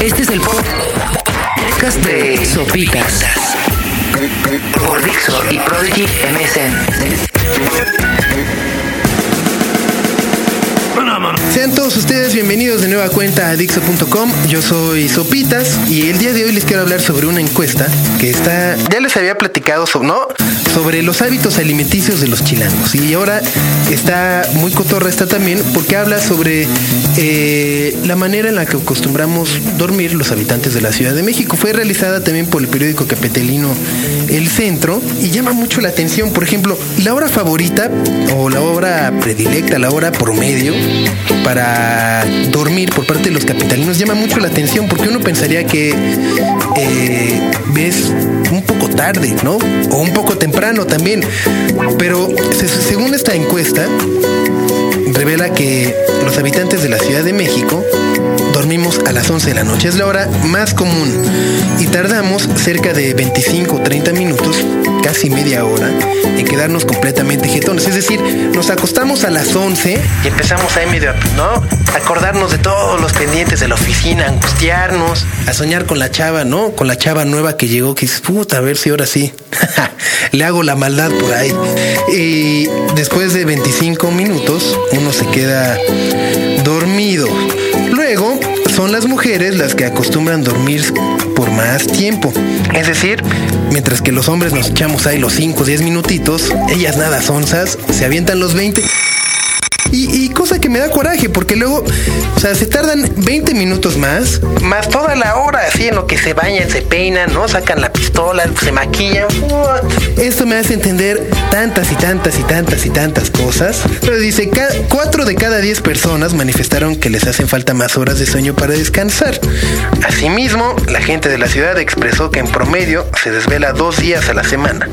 Este es el podcast de Sopitas por Dixo y Prodigy MSN. Sean todos ustedes bienvenidos de nueva cuenta a Dixo.com. Yo soy Sopitas y el día de hoy les quiero hablar sobre una encuesta que está. Ya les había platicado sobre, ¿no? sobre los hábitos alimenticios de los chilangos. Y ahora está muy cotorra esta también porque habla sobre eh, la manera en la que acostumbramos dormir los habitantes de la Ciudad de México. Fue realizada también por el periódico capitalino El Centro y llama mucho la atención. Por ejemplo, la hora favorita o la hora predilecta, la hora promedio para dormir por parte de los capitalinos llama mucho la atención porque uno pensaría que eh, ves un poco tarde, ¿no? O un poco temprano también. Pero según esta encuesta, revela que los habitantes de la Ciudad de México dormimos a las 11 de la noche. Es la hora más común y tardamos cerca de 25 o 30 minutos, casi media hora, en quedarnos completamente jetones. Es decir, nos acostamos a las 11 y empezamos ahí medio, ¿no? Acordarnos de todos los pendientes de la oficina, angustiarnos, a soñar con la chava, ¿no? Con la chava nueva que llegó, que dices, puta, a ver si ahora sí. Le hago la maldad por ahí. Y después de 25 minutos, uno se queda dormido. Mujeres las que acostumbran dormir por más tiempo. Es decir, mientras que los hombres nos echamos ahí los 5 o 10 minutitos, ellas nada sonzas, se avientan los 20 y, cosa que me da coraje, porque luego, o sea, se tardan 20 minutos más, más toda la hora así en lo que se bañan, se peinan, ¿no? Sacan la pistola, se maquillan. Esto me hace entender tantas y tantas y tantas y tantas cosas. Pero dice, cuatro de cada 10 personas manifestaron que les hacen falta más horas de sueño para descansar. Asimismo, la gente de la ciudad expresó que en promedio se desvela dos días a la semana.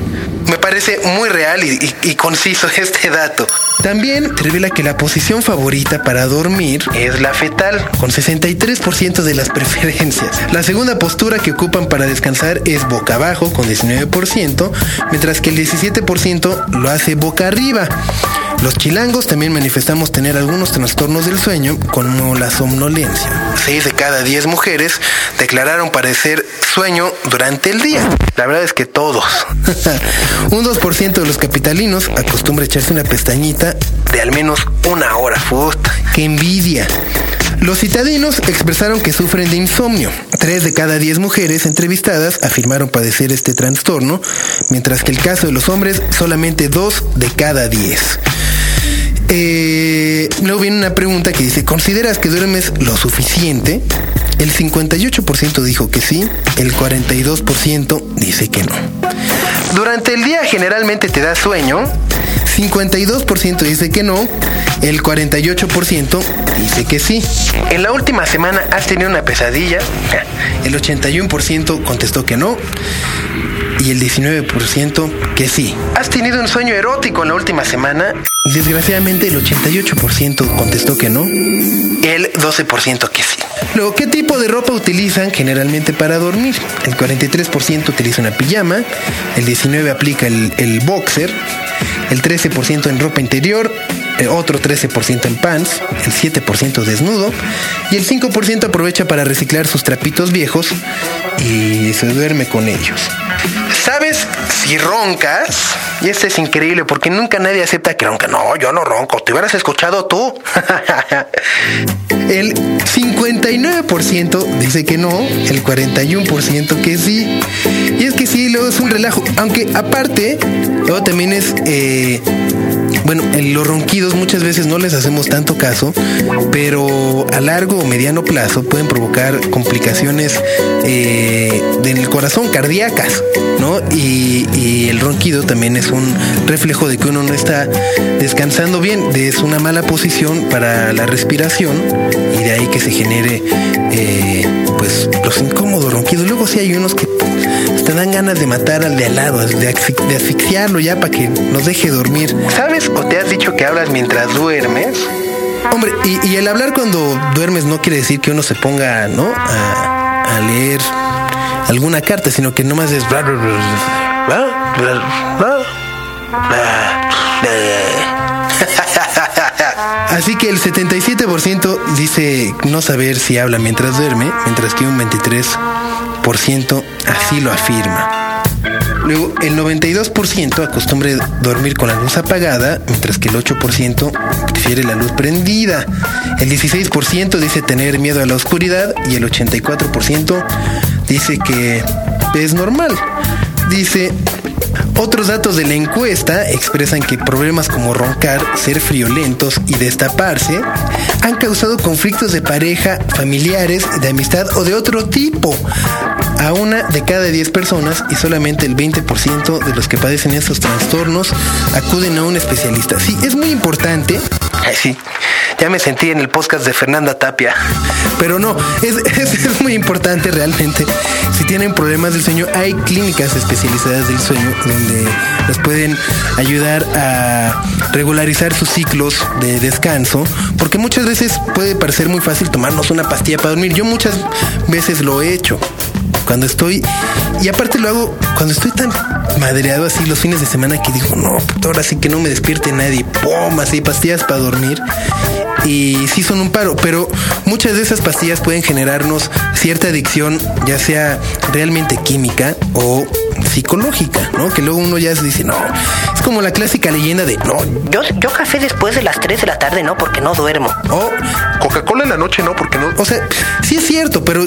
Me parece muy real y, conciso este dato. También revela que la posición favorita para dormir es la fetal, con 63% de las preferencias. La segunda postura que ocupan para descansar es boca abajo, con 19%, mientras que el 17% lo hace boca arriba. Los chilangos también manifestamos tener algunos trastornos del sueño, como la somnolencia. 6 de cada 10 mujeres declararon padecer sueño durante el día. La verdad es que todos. Un 2% de los capitalinos acostumbra echarse una pestañita de al menos una hora. Puta, ¡Qué envidia! Los citadinos expresaron que sufren de insomnio. Tres de cada diez mujeres entrevistadas afirmaron padecer este trastorno, mientras que el caso de los hombres solamente dos de cada diez. Eh, luego viene una pregunta que dice, ¿consideras que duermes lo suficiente? El 58% dijo que sí, el 42% dice que no. Durante el día generalmente te da sueño, 52% dice que no, el 48% dice que sí. En la última semana has tenido una pesadilla, el 81% contestó que no y el 19% que sí. ¿Has tenido un sueño erótico en la última semana? Desgraciadamente el 88% contestó que no, el 12% que sí. Luego, ¿qué tipo de ropa utilizan generalmente para dormir? El 43% utiliza una pijama, el 19% aplica el, el boxer, el 13% en ropa interior, el otro 13% en pants, el 7% desnudo y el 5% aprovecha para reciclar sus trapitos viejos y se duerme con ellos. ¿Sabes si roncas? Y este es increíble porque nunca nadie acepta que ronca. No, yo no ronco, te hubieras escuchado tú. el 59% dice que no, el 41% que sí. Y es que sí, luego es un relajo. Aunque aparte, luego también es... Eh, bueno, en los ronquidos muchas veces no les hacemos tanto caso, pero a largo o mediano plazo pueden provocar complicaciones eh, del corazón, cardíacas, ¿no? Y, el ronquido también es un reflejo de que uno no está descansando bien, es una mala posición para la respiración y de ahí que se genere eh, pues los incómodos ronquidos. Luego sí hay unos que te dan ganas de matar al de al lado, de, asfixiarlo ya para que nos deje dormir. ¿Sabes o te has dicho que hablas mientras duermes? Hombre, y, el hablar cuando duermes no quiere decir que uno se ponga, ¿no? A, leer alguna carta, sino que nomás es... Así que el 77% dice no saber si habla mientras duerme, mientras que un 23% así lo afirma. Luego, el 92% acostumbra dormir con la luz apagada, mientras que el 8% prefiere la luz prendida. El 16% dice tener miedo a la oscuridad y el 84% dice que es normal. Dice, otros datos de la encuesta expresan que problemas como roncar, ser friolentos y destaparse han causado conflictos de pareja, familiares, de amistad o de otro tipo a una de cada 10 personas y solamente el 20% de los que padecen estos trastornos acuden a un especialista. Sí, es muy importante. Sí, ya me sentí en el podcast de Fernanda Tapia. Pero no, es, es, muy importante realmente. Si tienen problemas del sueño, hay clínicas especializadas del sueño donde les pueden ayudar a regularizar sus ciclos de descanso, porque muchas veces puede parecer muy fácil tomarnos una pastilla para dormir. Yo muchas veces lo he hecho. Cuando estoy, y aparte lo hago cuando estoy tan madreado así los fines de semana que digo, no, ahora sí que no me despierte nadie, pum, así pastillas para dormir y sí son un paro, pero muchas de esas pastillas pueden generarnos cierta adicción, ya sea realmente química o psicológica, ¿no? Que luego uno ya se dice, no, es como la clásica leyenda de, no, yo, yo café después de las 3 de la tarde, no, porque no duermo. O Coca-Cola en la noche, no, porque no. O sea, sí es cierto, pero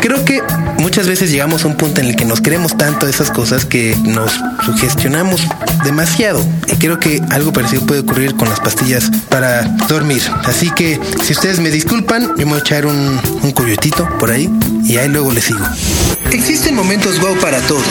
creo que muchas veces llegamos a un punto en el que nos queremos tanto esas cosas que nos sugestionamos demasiado. Y creo que algo parecido puede ocurrir con las pastillas para dormir. Así que si ustedes me disculpan, yo me voy a echar un, un coyotito por ahí y ahí luego les sigo. Existen momentos wow para todos.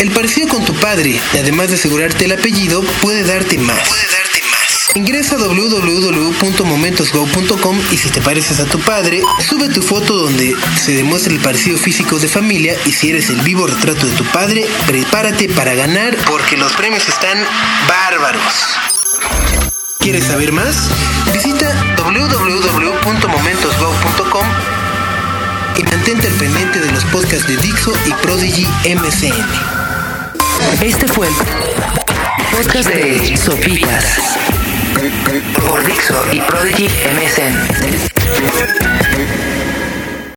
El parecido con tu padre, además de asegurarte el apellido, puede darte más. Puede darte más. Ingresa a www.momentosgo.com y si te pareces a tu padre, sube tu foto donde se demuestra el parecido físico de familia y si eres el vivo retrato de tu padre, prepárate para ganar porque los premios están bárbaros. ¿Quieres saber más? Visita www.momentosgo.com y mantente al pendiente de los podcasts de Dixo y Prodigy MCN. Este fue el podcast de Sopitas por Dixo y Prodigy MSN.